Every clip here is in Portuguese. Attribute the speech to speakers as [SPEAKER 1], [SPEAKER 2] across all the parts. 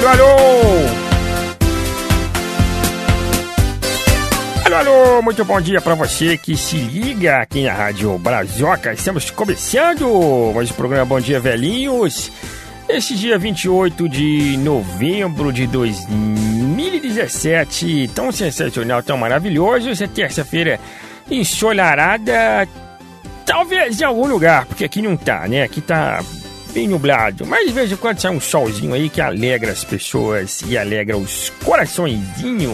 [SPEAKER 1] Alô, alô! Alô, alô, muito bom dia para você que se liga aqui na Rádio Brazoca. Estamos começando mais o programa Bom Dia Velhinhos. Este dia 28 de novembro de 2017, tão sensacional, tão maravilhoso. Essa terça-feira ensolarada, talvez em algum lugar, porque aqui não tá, né? Aqui tá bem nublado, mas de vez em quando sai um solzinho aí que alegra as pessoas e alegra os coraçõezinhos.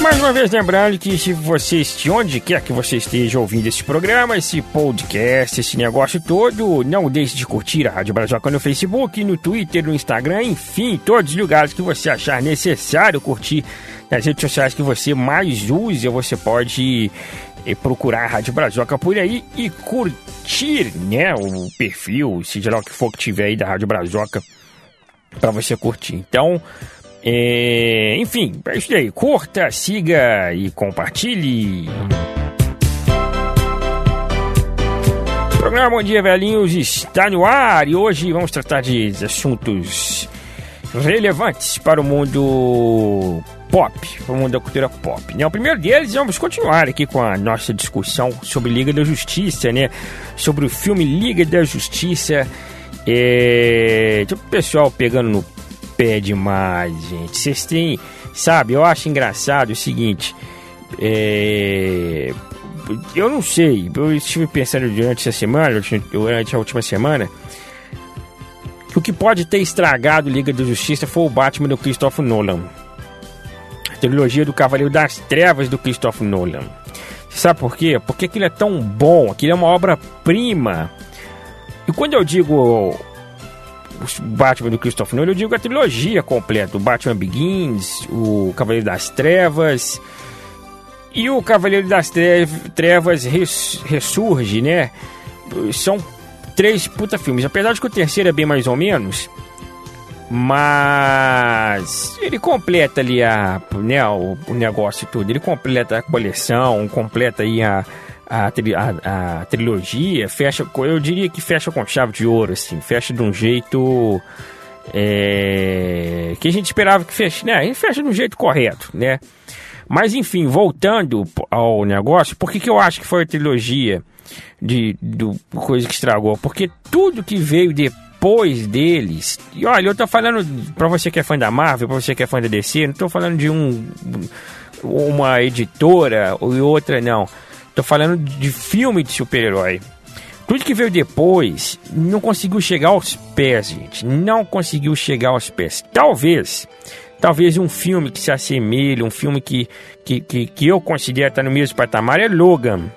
[SPEAKER 1] Mais uma vez lembrando que se você de onde quer que você esteja ouvindo esse programa, esse podcast, esse negócio todo, não deixe de curtir a Rádio Brazoca no Facebook, no Twitter, no Instagram, enfim, todos os lugares que você achar necessário curtir nas redes sociais que você mais usa, você pode eh, procurar a Rádio Brazoca por aí e curtir, né, o perfil, seja lá o que for que tiver aí da Rádio Brazoca para você curtir. Então, é, enfim, é isso aí. Curta, siga e compartilhe. O programa Bom Dia Velhinhos está no ar e hoje vamos tratar de assuntos relevantes para o mundo pop, o mundo da cultura pop. Né? O primeiro deles, vamos continuar aqui com a nossa discussão sobre Liga da Justiça, né? Sobre o filme Liga da Justiça. É... Tipo, o pessoal pegando no pé demais, gente. Vocês têm. Sabe, eu acho engraçado o seguinte. É, eu não sei, eu estive pensando durante essa semana, durante a última semana, o que pode ter estragado Liga da Justiça foi o Batman do Christopher Nolan. Trilogia do Cavaleiro das Trevas do Christopher Nolan. Sabe por quê? Porque aquilo é tão bom, aquilo é uma obra-prima. E quando eu digo o Batman do Christopher Nolan, eu digo a trilogia completa. O Batman Begins, o Cavaleiro das Trevas e o Cavaleiro das Trevas ressurge, né? São três puta filmes. Apesar de que o terceiro é bem mais ou menos, mas ele completa ali a, né, o, o negócio tudo. Ele completa a coleção, completa aí a, a, a, a, trilogia, fecha, eu diria que fecha com chave de ouro, assim, fecha de um jeito é, que a gente esperava que feche, né? Ele fecha de um jeito correto, né? Mas enfim, voltando ao negócio, por que, que eu acho que foi a trilogia de do coisa que estragou? Porque tudo que veio depois deles, e olha, eu tô falando para você que é fã da Marvel, para você que é fã da DC, não tô falando de um uma editora ou outra não Tô falando de filme de super-herói. Tudo que veio depois não conseguiu chegar aos pés, gente. Não conseguiu chegar aos pés. Talvez, talvez um filme que se assemelhe, um filme que, que, que, que eu considero estar no mesmo patamar é Logan.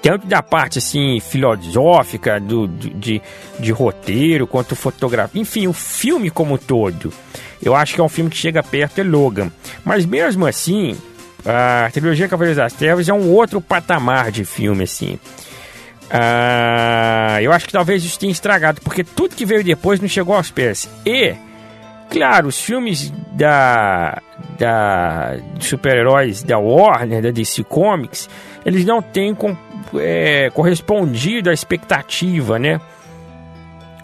[SPEAKER 1] Tanto da parte assim filosófica, do, de, de, de roteiro, quanto fotografia. Enfim, o filme como um todo. Eu acho que é um filme que chega perto é Logan. Mas mesmo assim, a trilogia Cavaleiros das Trevas é um outro patamar de filme, assim. Ah, eu acho que talvez isso tenha estragado, porque tudo que veio depois não chegou aos pés. E, claro, os filmes da, da super-heróis da Warner, da DC Comics, eles não têm com, é, correspondido à expectativa, né?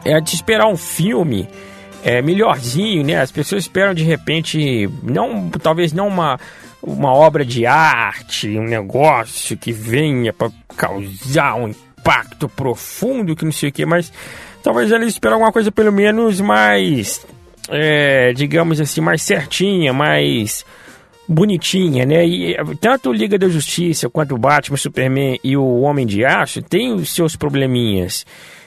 [SPEAKER 1] É de esperar um filme é, melhorzinho, né? As pessoas esperam de repente, não, talvez não uma uma obra de arte, um negócio que venha para causar um impacto profundo, que não sei o que, mas talvez eles esperem alguma coisa pelo menos mais, é, digamos assim, mais certinha, mais bonitinha, né? E tanto Liga da Justiça quanto Batman, Superman e o Homem de Aço tem os seus probleminhas.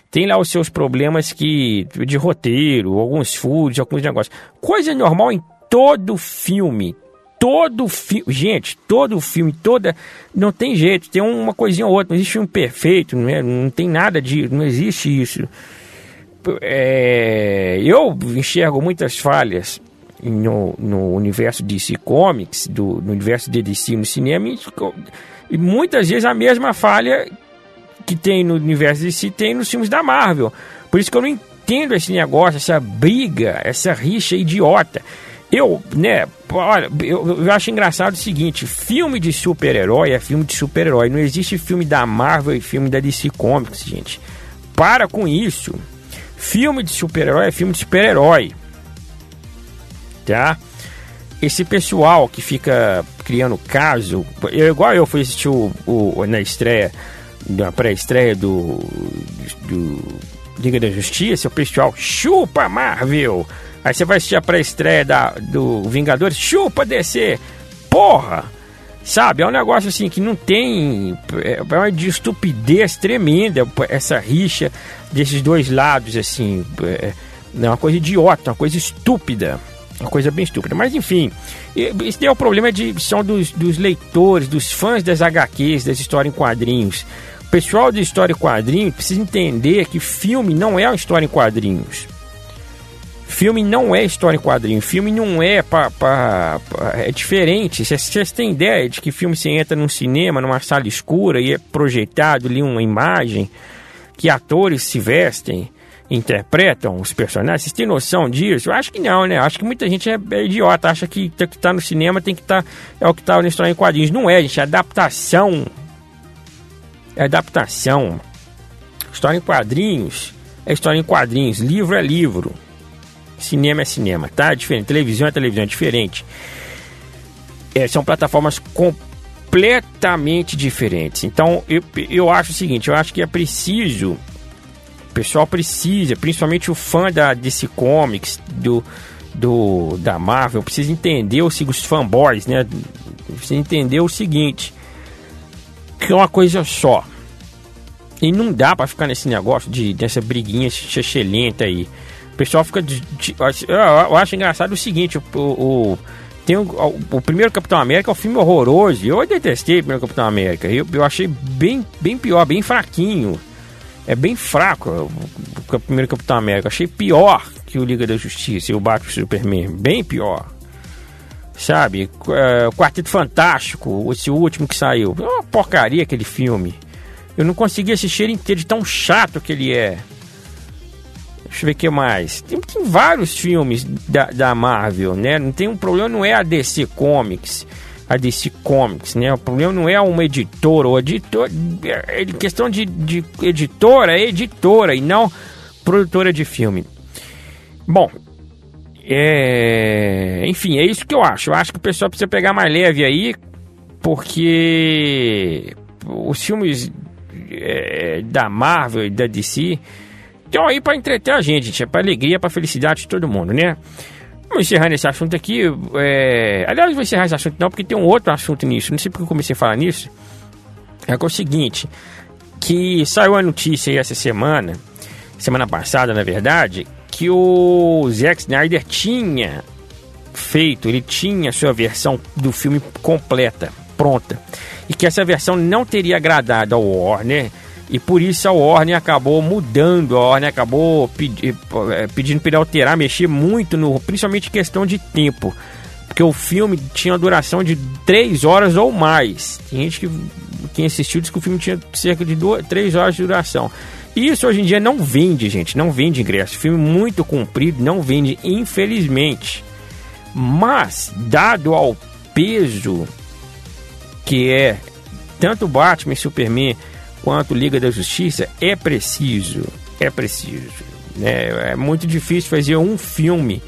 [SPEAKER 1] Tem lá os seus problemas que de roteiro, alguns furos, alguns negócios. Coisa normal em todo filme todo filme, gente, todo filme, toda, não tem jeito, tem uma coisinha ou outra, não existe um perfeito, não, é, não tem nada de, não existe isso. É, eu enxergo muitas falhas no, no universo DC Comics, do, no universo de DC no cinema, e, e muitas vezes a mesma falha que tem no universo DC tem nos filmes da Marvel. Por isso que eu não entendo esse negócio, essa briga, essa rixa idiota. Eu, né, olha, eu, eu, acho engraçado o seguinte: filme de super-herói é filme de super-herói. Não existe filme da Marvel e filme da DC Comics, gente. Para com isso. Filme de super-herói é filme de super-herói. Tá? Esse pessoal que fica criando caso, eu, igual eu fui assistir o, o na estreia, na pré-estreia do, do Liga da Justiça, o pessoal chupa Marvel. Aí você vai assistir a pré-estreia do Vingadores, chupa DC. Porra! Sabe, é um negócio assim que não tem. É uma de estupidez tremenda essa rixa desses dois lados, assim. É, é uma coisa idiota, uma coisa estúpida. Uma coisa bem estúpida. Mas enfim, isso é o problema de, são dos, dos leitores, dos fãs das HQs, das histórias em quadrinhos. O pessoal de história em quadrinhos precisa entender que filme não é uma história em quadrinhos. Filme não é história em quadrinho, filme não é pra, pra, pra é diferente. Vocês têm ideia de que filme você entra num cinema, numa sala escura e é projetado ali uma imagem, que atores se vestem, interpretam os personagens? Vocês têm noção disso? Eu acho que não, né? Acho que muita gente é, é idiota, acha que o que tá no cinema tem que estar. Tá, é o que tá na história em quadrinhos. Não é, gente, é adaptação. É adaptação. História em quadrinhos é história em quadrinhos, livro é livro. Cinema é cinema, tá? É diferente. Televisão é televisão, é diferente. É, são plataformas completamente diferentes. Então, eu, eu acho o seguinte: eu acho que é preciso. Pessoal precisa, principalmente o fã da DC Comics, do, do da Marvel, precisa entender os, os fanboys, né? Precisa entender o seguinte: que é uma coisa só. E não dá para ficar nesse negócio de dessa briguinha chechelenta aí. O pessoal fica. De, de, eu acho engraçado o seguinte: o, o tem o, o, primeiro Capitão América é um filme horroroso. Eu detestei o primeiro Capitão América. Eu, eu achei bem, bem pior, bem fraquinho. É bem fraco o, primeiro Capitão América. achei pior que o Liga da Justiça e o Batman Superman. Bem pior. Sabe? É, o Quarteto Fantástico, esse último que saiu. É uma porcaria aquele filme. Eu não consegui assistir ele inteiro de tão chato que ele é. Deixa eu ver o que mais. Tem, tem vários filmes da, da Marvel, né? Não tem um problema, não é a DC Comics. A DC Comics, né? O problema não é uma editora ou editor. É, questão de, de editora, é editora e não produtora de filme. Bom, é... enfim, é isso que eu acho. Eu acho que o pessoal precisa pegar mais leve aí, porque os filmes é, da Marvel e da DC então aí para entreter a gente, gente, é para alegria, para felicidade de todo mundo, né? Vamos encerrar esse assunto aqui. É... Aliás, vou encerrar esse assunto não, porque tem um outro assunto nisso. Não sei porque eu comecei a falar nisso. É, é o seguinte, que saiu a notícia aí essa semana, semana passada, na verdade, que o Zack Snyder tinha feito, ele tinha a sua versão do filme completa, pronta. E que essa versão não teria agradado ao Warner e por isso a Warner acabou mudando, a Warner acabou pedi, eh, pedindo para ele alterar, mexer muito no, principalmente questão de tempo, porque o filme tinha uma duração de 3 horas ou mais. Tem gente que quem assistiu disse que o filme tinha cerca de 3 horas de duração. E isso hoje em dia não vende, gente, não vende ingresso. Filme muito comprido não vende, infelizmente. Mas dado ao peso que é tanto Batman e Superman quanto Liga da Justiça, é preciso, é preciso. Né? É muito difícil fazer um filme,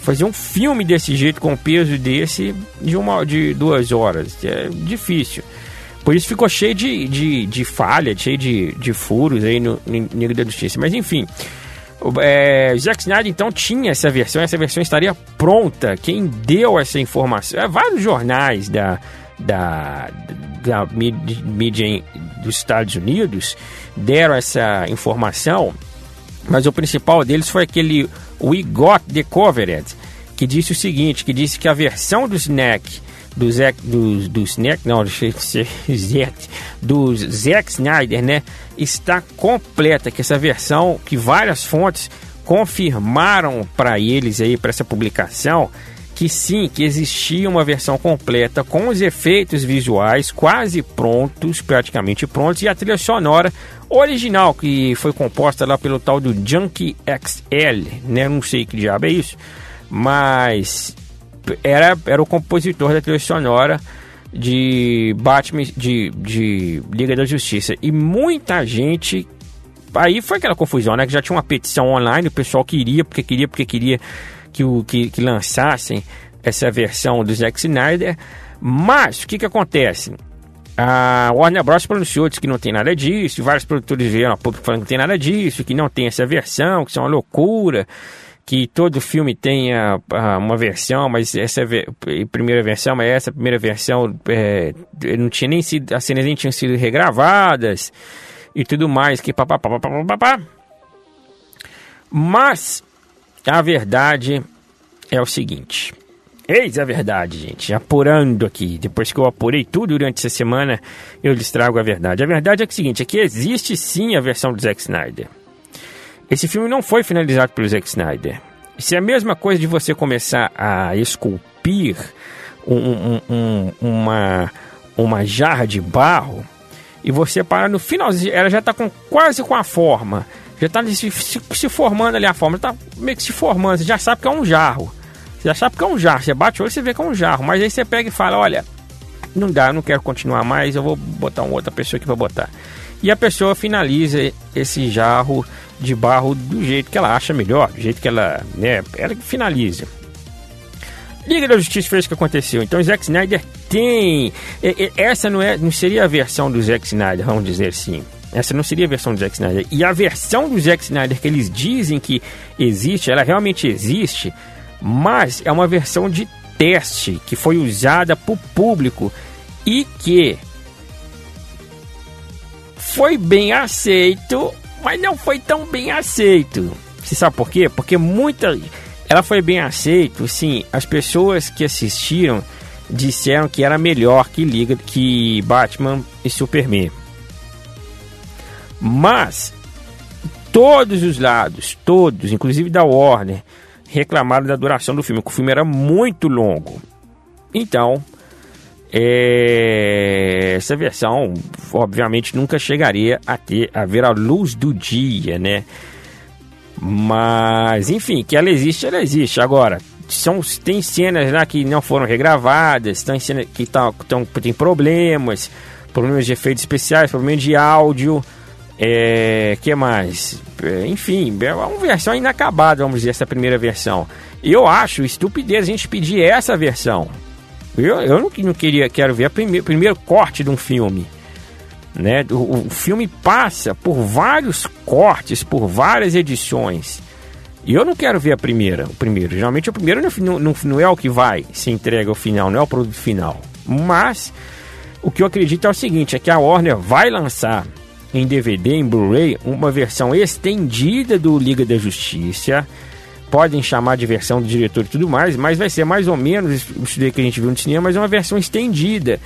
[SPEAKER 1] fazer um filme desse jeito com peso desse de uma de duas horas. É difícil. Por isso ficou cheio de, de, de falha, cheio de, de furos aí no, Liga da Justiça. Mas enfim, é, Zack Snyder então tinha essa versão, essa versão estaria pronta. Quem deu essa informação? É, vários jornais da, da, da mídia dos Estados Unidos deram essa informação, mas o principal deles foi aquele We Got The Covered, que disse o seguinte, que disse que a versão do Snack, do Zack, do, do Snack, não, do do Zack Snyder, né, está completa, que essa versão, que várias fontes confirmaram para eles aí, para essa publicação, que sim, que existia uma versão completa com os efeitos visuais quase prontos, praticamente prontos, e a trilha sonora original, que foi composta lá pelo tal do Junkie XL, né? Não sei que diabo é isso, mas era, era o compositor da trilha sonora de Batman, de, de Liga da Justiça. E muita gente aí foi aquela confusão, né? Que já tinha uma petição online, o pessoal queria, porque queria, porque queria que, o, que, que lançassem essa versão do Zack Snyder. Mas o que que acontece? A Warner Bros. pronunciou que não tem nada disso, vários produtores vieram a público falando que não tem nada disso, que não tem essa versão, que isso é uma loucura, que todo filme tenha uma versão, mas essa é a primeira versão, mas essa primeira versão é, não tinha nem sido, as cenas nem tinham sido regravadas e tudo mais, que papapá. Mas a verdade é o seguinte. Eis a verdade, gente. Apurando aqui. Depois que eu apurei tudo durante essa semana, eu lhes trago a verdade. A verdade é, é o seguinte: é que existe sim a versão do Zack Snyder. Esse filme não foi finalizado pelo Zack Snyder. Isso é a mesma coisa de você começar a esculpir um, um, um, uma, uma jarra de barro e você para no finalzinho, ela já está com, quase com a forma, já está se, se, se, formando ali a forma, está meio que se formando, você já sabe que é um jarro. Você já sabe que é um jarro, você bate o olho e você vê que é um jarro, mas aí você pega e fala, olha, não dá, eu não quero continuar mais, eu vou botar uma outra pessoa aqui para botar. E a pessoa finaliza esse jarro de barro do jeito que ela acha melhor, do jeito que ela, né, ela finaliza. Liga da Justiça fez o que aconteceu. Então, Zack Snyder tem. Essa não, é, não seria a versão do Zack Snyder, vamos dizer assim. Essa não seria a versão do Zack Snyder. E a versão do Zack Snyder que eles dizem que existe, ela realmente existe, mas é uma versão de teste que foi usada por público e que foi bem aceito, mas não foi tão bem aceito. Você sabe por quê? Porque muita ela foi bem aceita, sim. As pessoas que assistiram disseram que era melhor que Liga que Batman e Superman. Mas todos os lados, todos, inclusive da Warner, reclamaram da duração do filme, que o filme era muito longo. Então, é, essa versão, obviamente, nunca chegaria a ter a ver a luz do dia, né? Mas, enfim, que ela existe, ela existe. Agora, são, tem cenas lá que não foram regravadas, tem cenas que tão, tão, tem problemas, problemas de efeitos especiais, problemas de áudio. É, que mais? É, enfim, é uma versão inacabada, vamos dizer, essa primeira versão. Eu acho estupidez a gente pedir essa versão. Eu, eu não, não queria, quero ver o primeiro, primeiro corte de um filme. Né? O, o filme passa por vários cortes, por várias edições. E eu não quero ver a primeira, o primeiro. Geralmente o primeiro não, não, não é o que vai se entrega ao final, não é o produto final. Mas o que eu acredito é o seguinte: é que a Warner vai lançar em DVD, em Blu-ray, uma versão estendida do Liga da Justiça. Podem chamar de versão do diretor e tudo mais, mas vai ser mais ou menos isso que a gente viu no cinema, mas é uma versão estendida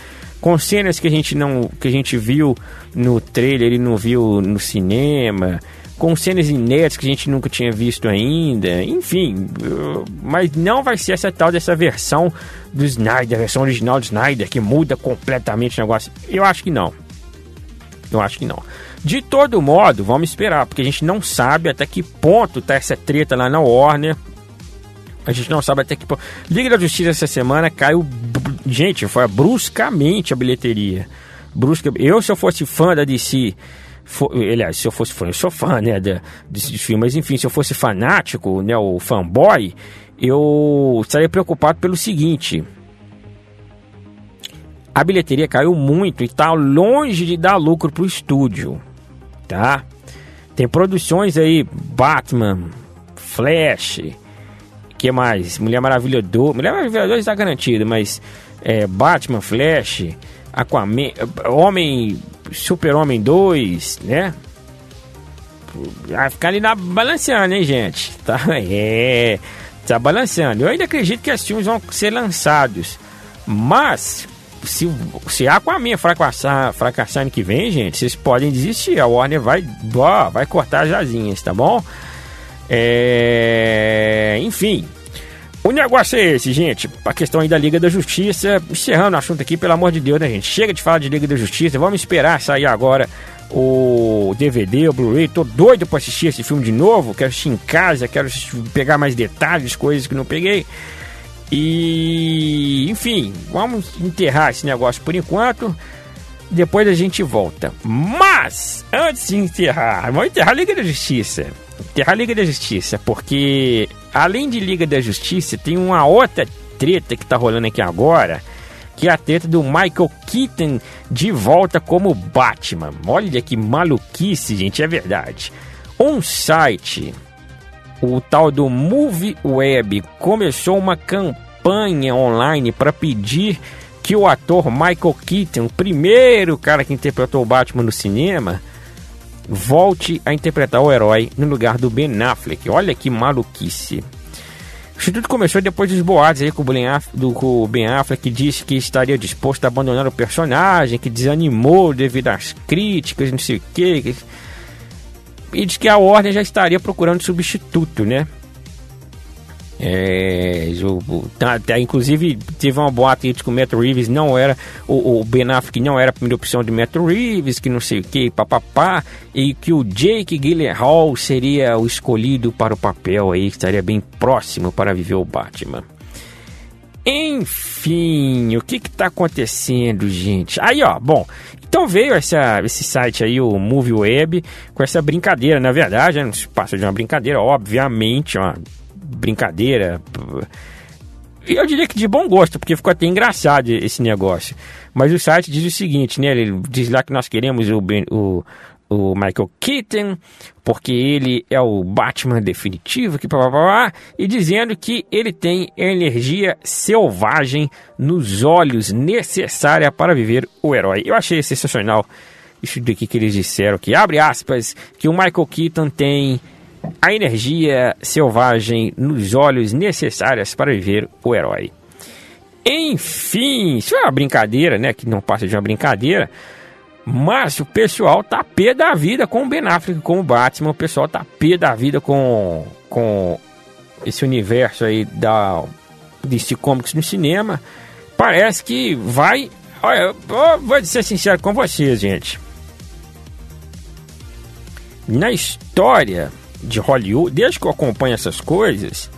[SPEAKER 1] com cenas que a gente não que a gente viu no trailer e não viu no cinema, com cenas inéditas que a gente nunca tinha visto ainda, enfim, mas não vai ser essa tal dessa versão do Snyder, a versão original do Snyder que muda completamente o negócio. Eu acho que não. Eu acho que não. De todo modo, vamos esperar, porque a gente não sabe até que ponto tá essa treta lá na Warner. A gente não sabe até que ponto. Liga da Justiça essa semana caiu Gente, foi bruscamente a bilheteria. Brusca. Eu, se eu fosse fã da DC, for, aliás, se eu fosse fã, eu sou fã, né, desse filme, mas enfim, se eu fosse fanático, né, o fanboy, eu estaria preocupado pelo seguinte. A bilheteria caiu muito e está longe de dar lucro pro estúdio, tá? Tem produções aí, Batman, Flash, que mais? Mulher Maravilha 2. Mulher Maravilha 2 está garantido, mas é, Batman, Flash, Aquaman, Homem, Super-Homem 2, né? Vai ficar ali na, balanceando, hein, gente? Tá, é, tá balanceando. Eu ainda acredito que esses filmes vão ser lançados. Mas, se, se Aquaman fracassar, fracassar ano que vem, gente, vocês podem desistir. A Warner vai, ó, vai cortar as asinhas, tá bom? É, enfim, o negócio é esse, gente. A questão aí da Liga da Justiça. Encerrando o assunto aqui, pelo amor de Deus, né, gente? Chega de falar de Liga da Justiça. Vamos esperar sair agora o DVD, o Blu-ray. Tô doido pra assistir esse filme de novo. Quero assistir em casa, quero pegar mais detalhes, coisas que não peguei. E, enfim, vamos enterrar esse negócio por enquanto. Depois a gente volta. Mas, antes de encerrar, vamos enterrar a Liga da Justiça. Enterrar a Liga da Justiça, porque além de Liga da Justiça, tem uma outra treta que tá rolando aqui agora, que é a treta do Michael Keaton de volta como Batman. Olha que maluquice, gente, é verdade. Um site, o tal do Movie Web, começou uma campanha online para pedir que o ator Michael Keaton, o primeiro cara que interpretou o Batman no cinema, volte a interpretar o herói no lugar do Ben Affleck. Olha que maluquice. Isso tudo começou depois dos boatos aí com o Ben Affleck, do, o ben Affleck que disse que estaria disposto a abandonar o personagem, que desanimou devido às críticas, não sei o quê. E diz que a Warner já estaria procurando substituto, né? É, o, tá, tá, inclusive teve uma boate de que o Matt Reeves não era o, o, Ben Affleck não era a primeira opção de Matt Reeves, que não sei o que, papapá, e que o Jake Gyllenhaal seria o escolhido para o papel aí, que estaria bem próximo para viver o Batman. Enfim, o que que tá acontecendo, gente? Aí, ó, bom, então veio essa, esse site aí, o Movie Web, com essa brincadeira, na verdade, né, não se passa de uma brincadeira, obviamente, ó, brincadeira. Eu diria que de bom gosto, porque ficou até engraçado esse negócio. Mas o site diz o seguinte, né? Ele diz lá que nós queremos o, o, o Michael Keaton, porque ele é o Batman definitivo, que blá, blá, blá, e dizendo que ele tem energia selvagem nos olhos necessária para viver o herói. Eu achei sensacional isso daqui que eles disseram, que abre aspas, que o Michael Keaton tem a energia selvagem nos olhos necessárias para viver o herói. Enfim, isso é uma brincadeira, né? Que não passa de uma brincadeira. Mas o pessoal tá pé da vida com o Ben Affleck, com o Batman. O pessoal tá pé da vida com, com esse universo aí da DC Comics no cinema. Parece que vai. Olha, eu vou ser sincero com vocês, gente. Na história de Hollywood, desde que eu acompanho essas coisas,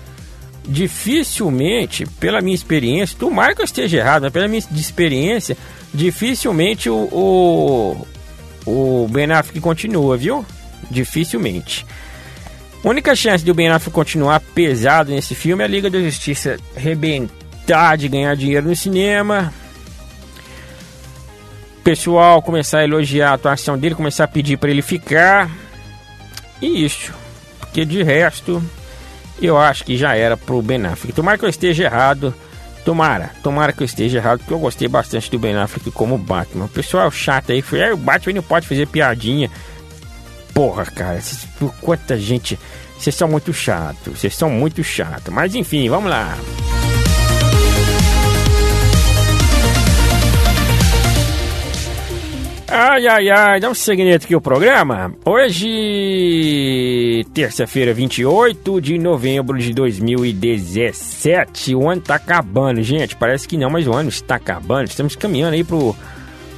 [SPEAKER 1] dificilmente, pela minha experiência, tomara que eu esteja errado, mas pela minha experiência, dificilmente o, o, o Ben Affleck continua, viu? Dificilmente. Única chance de o Ben Affleck continuar pesado nesse filme é a Liga da Justiça rebentar de ganhar dinheiro no cinema. Pessoal começar a elogiar a atuação dele, começar a pedir para ele ficar. E isso. Porque de resto, eu acho que já era pro Ben Affleck. Tomara que eu esteja errado. Tomara, tomara que eu esteja errado, porque eu gostei bastante do Ben Affleck como Batman. O pessoal chato aí foi, o Batman não pode fazer piadinha. Porra, cara, quanta gente. Vocês são muito chato, vocês são muito chato. Mas enfim, vamos lá. Ai, ai, ai, dá um segredo aqui o programa. Hoje, terça-feira, 28 de novembro de 2017. O ano tá acabando, gente. Parece que não, mas o ano está acabando. Estamos caminhando aí pro.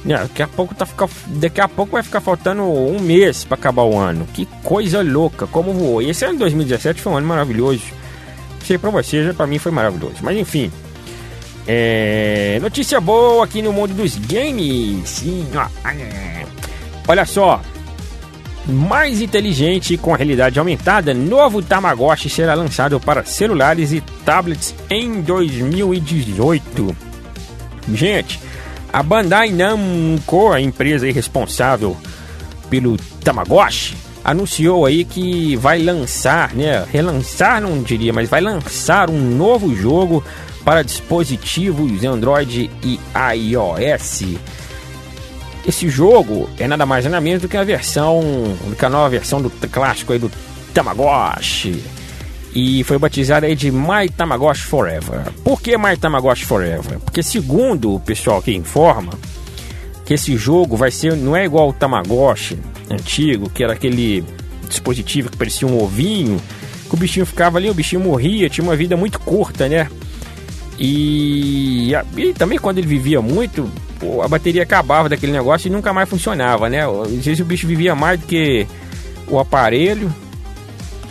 [SPEAKER 1] Né, daqui a pouco tá ficar, daqui a pouco vai ficar faltando um mês para acabar o ano. Que coisa louca, como voou. E esse ano 2017 foi um ano maravilhoso. Sei para vocês, para mim foi maravilhoso. Mas enfim, é, notícia boa aqui no mundo dos games. Sim. Olha só. Mais inteligente com a realidade aumentada, novo Tamagotchi será lançado para celulares e tablets em 2018. Gente, a Bandai Namco, a empresa responsável pelo Tamagotchi, anunciou aí que vai lançar, né, relançar não diria, mas vai lançar um novo jogo para dispositivos Android e iOS. Esse jogo é nada mais nada menos do que a versão, do que a nova versão do clássico aí do Tamagotchi. E foi batizado aí de My Tamagotchi Forever. Por que My Tamagotchi Forever? Porque segundo o pessoal que informa, que esse jogo vai ser não é igual o Tamagotchi antigo, que era aquele dispositivo que parecia um ovinho, que o bichinho ficava ali, o bichinho morria, tinha uma vida muito curta, né? E, e também quando ele vivia muito, a bateria acabava daquele negócio e nunca mais funcionava, né? Às vezes o bicho vivia mais do que o aparelho.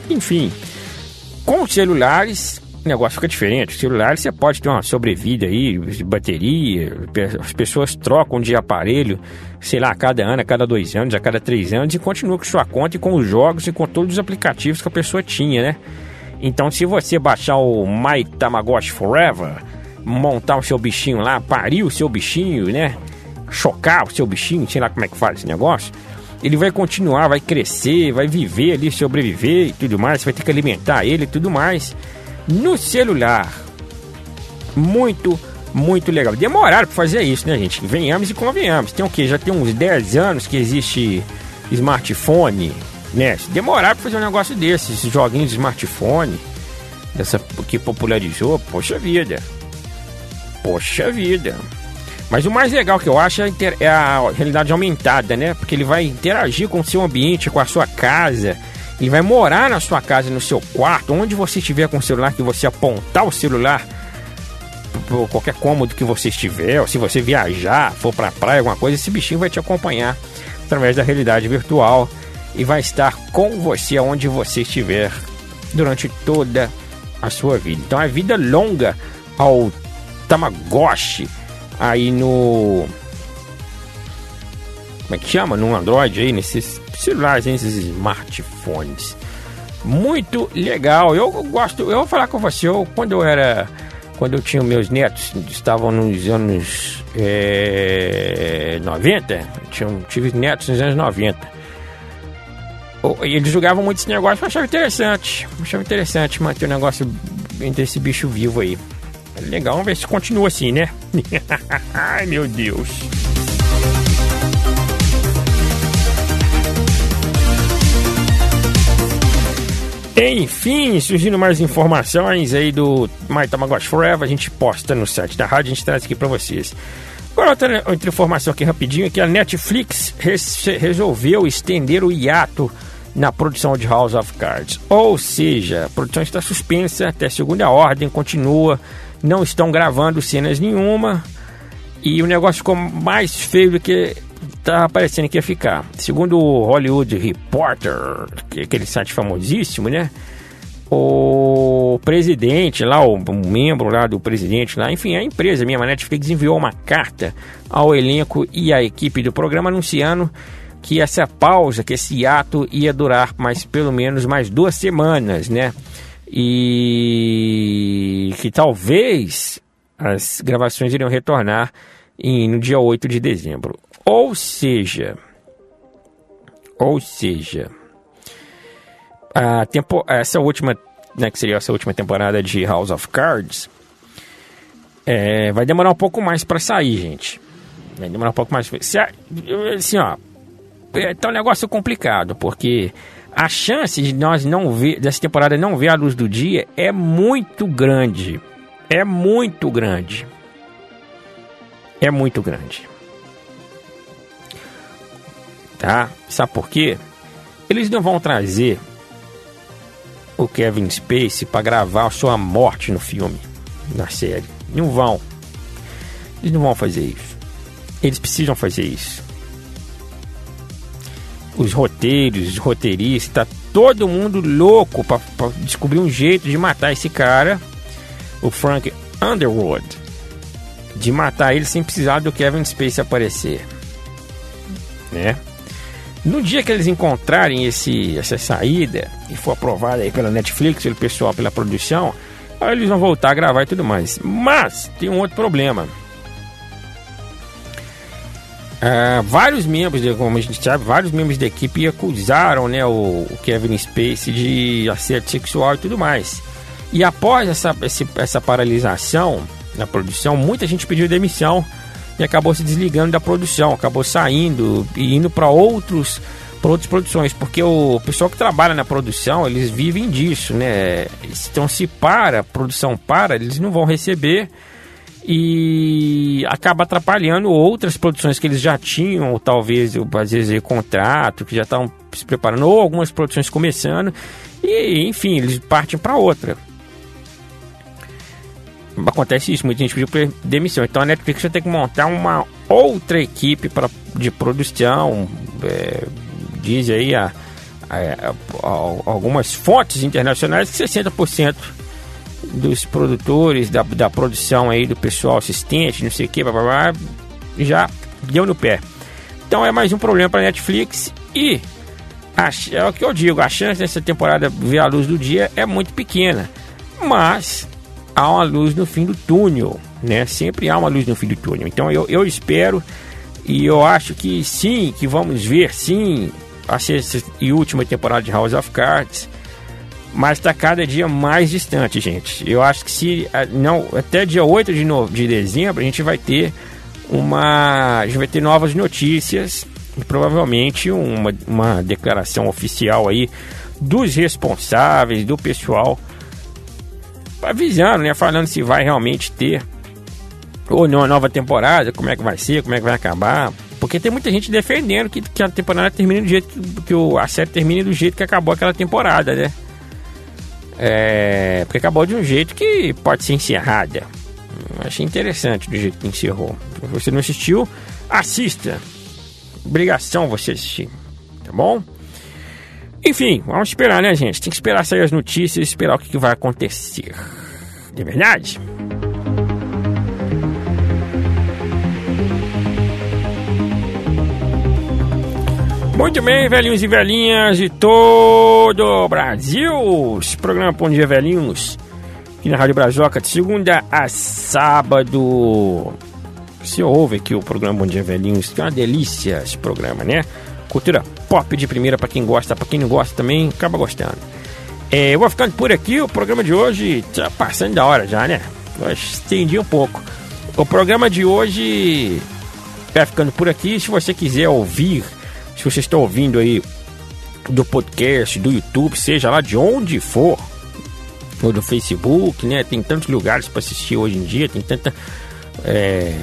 [SPEAKER 1] Enfim, com os celulares, o negócio fica diferente. O celular você pode ter uma sobrevida aí, de bateria, as pessoas trocam de aparelho, sei lá, a cada ano, a cada dois anos, a cada três anos, e continua com sua conta e com os jogos e com todos os aplicativos que a pessoa tinha, né? Então, se você baixar o My Tamagotchi Forever, montar o seu bichinho lá, parir o seu bichinho, né? Chocar o seu bichinho, sei lá como é que faz esse negócio. Ele vai continuar, vai crescer, vai viver ali, sobreviver e tudo mais. Você vai ter que alimentar ele e tudo mais. No celular. Muito, muito legal. Demoraram para fazer isso, né, gente? Venhamos e convenhamos. Tem o quê? Já tem uns 10 anos que existe smartphone, né? Demoraram para fazer um negócio desses, esses joguinhos de smartphone, dessa que popularizou, poxa vida. Poxa vida. Mas o mais legal que eu acho é, é a realidade aumentada, né? Porque ele vai interagir com o seu ambiente, com a sua casa. Ele vai morar na sua casa, no seu quarto, onde você estiver com o celular, que você apontar o celular por qualquer cômodo que você estiver, ou se você viajar, for pra praia, alguma coisa, esse bichinho vai te acompanhar através da realidade virtual e vai estar com você onde você estiver durante toda a sua vida. Então, a vida longa ao Tamagotchi aí no. Como é que chama? No Android aí, nesses celulares, nesses smartphones. Muito legal. Eu gosto, eu vou falar com você, eu, quando eu era. Quando eu tinha meus netos, estavam nos anos é, 90, tinha, tive netos nos anos 90 e eles jogavam muito esse negócio, eu achava interessante. Achava interessante manter o negócio entre esse bicho vivo aí. Legal, vamos ver se continua assim, né? Ai, meu Deus. Enfim, surgindo mais informações aí do My Tamagotchi Forever, a gente posta no site da rádio, a gente traz aqui para vocês. Agora, outra, outra, informação aqui rapidinho é que a Netflix res, resolveu estender o hiato na produção de House of Cards. Ou seja, a produção está suspensa até segunda ordem, continua, não estão gravando cenas nenhuma e o negócio ficou mais feio do que tá parecendo que ia ficar. Segundo o Hollywood Reporter, é aquele site famosíssimo, né? O presidente lá, o membro lá do presidente lá, enfim, a empresa minha, a Netflix, enviou uma carta ao elenco e à equipe do programa anunciando que essa pausa, que esse ato ia durar mais pelo menos mais duas semanas, né? E que talvez as gravações iriam retornar em, no dia 8 de dezembro. Ou seja, ou seja, a tempo, essa última, né, que seria essa última temporada de House of Cards, é, vai demorar um pouco mais para sair, gente. Vai demorar um pouco mais. Se, assim, ó, é, tá um negócio complicado, porque a chance de nós não ver, dessa temporada não ver a luz do dia é muito grande. É muito grande. É muito grande. Tá? Sabe por quê? Eles não vão trazer o Kevin Spacey para gravar a sua morte no filme, na série. Não vão. Eles não vão fazer isso. Eles precisam fazer isso os roteiros, os roteiristas, tá todo mundo louco para descobrir um jeito de matar esse cara, o Frank Underwood. De matar ele sem precisar do Kevin Spacey aparecer. Né? No dia que eles encontrarem esse, essa saída e for aprovada aí pela Netflix, pelo pessoal, pela produção, aí eles vão voltar a gravar e tudo mais. Mas tem um outro problema. Uh, vários membros, como a gente sabe, vários membros da equipe acusaram né, o, o Kevin Spacey de assédio sexual e tudo mais. E após essa, esse, essa paralisação na produção, muita gente pediu demissão e acabou se desligando da produção, acabou saindo e indo para outros para outras produções, porque o pessoal que trabalha na produção, eles vivem disso, né? Então se para, a produção para, eles não vão receber e acaba atrapalhando outras produções que eles já tinham, ou talvez, às vezes, contrato, que já estão se preparando, ou algumas produções começando, e enfim, eles partem para outra. Acontece isso, muita gente pediu demissão. Então a Netflix vai ter que montar uma outra equipe pra, de produção. É, diz aí a, a, a, algumas fontes internacionais que 60% dos produtores, da, da produção aí, do pessoal assistente, não sei o que, blá, blá, blá, já deu no pé. Então é mais um problema para Netflix e a, é o que eu digo, a chance dessa temporada ver a luz do dia é muito pequena, mas há uma luz no fim do túnel, né? Sempre há uma luz no fim do túnel. Então eu, eu espero e eu acho que sim, que vamos ver sim a sexta e última temporada de House of Cards mas está cada dia mais distante, gente. Eu acho que se não até dia 8 de, no, de dezembro a gente vai ter uma a gente vai ter novas notícias e provavelmente uma, uma declaração oficial aí dos responsáveis, do pessoal avisando, né, falando se vai realmente ter ou não a nova temporada, como é que vai ser, como é que vai acabar. Porque tem muita gente defendendo que, que a temporada termine do jeito que, que o, a série termine do jeito que acabou aquela temporada, né? É, porque acabou de um jeito que pode ser encerrada. Achei interessante do jeito que encerrou. Se você não assistiu, assista. Obrigação você assistir. Tá bom? Enfim, vamos esperar, né, gente? Tem que esperar sair as notícias, esperar o que, vai acontecer. De verdade? Muito bem, velhinhos e velhinhas de todo o Brasil. Esse programa Bom Dia Velhinhos, aqui na Rádio Brazoca, de segunda a sábado. Você ouve aqui o programa Bom Dia Velhinhos, que é uma delícia esse programa, né? Cultura pop de primeira para quem gosta, para quem não gosta também, acaba gostando. É, eu vou ficando por aqui, o programa de hoje tá passando da hora já, né? Eu estendi um pouco. O programa de hoje vai ficando por aqui. Se você quiser ouvir você está ouvindo aí do podcast, do YouTube, seja lá de onde for, ou do Facebook, né? Tem tantos lugares para assistir hoje em dia, tem tanta é,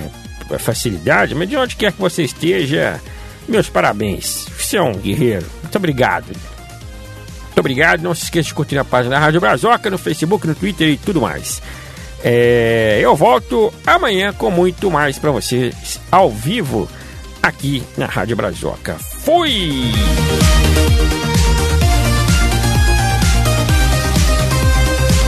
[SPEAKER 1] facilidade, mas de onde quer que você esteja, meus parabéns. Você é um guerreiro. Muito obrigado. Muito obrigado. Não se esqueça de curtir a página da Rádio Brazoca no Facebook, no Twitter e tudo mais. É, eu volto amanhã com muito mais para você ao vivo aqui na Rádio Brazoca. Fui!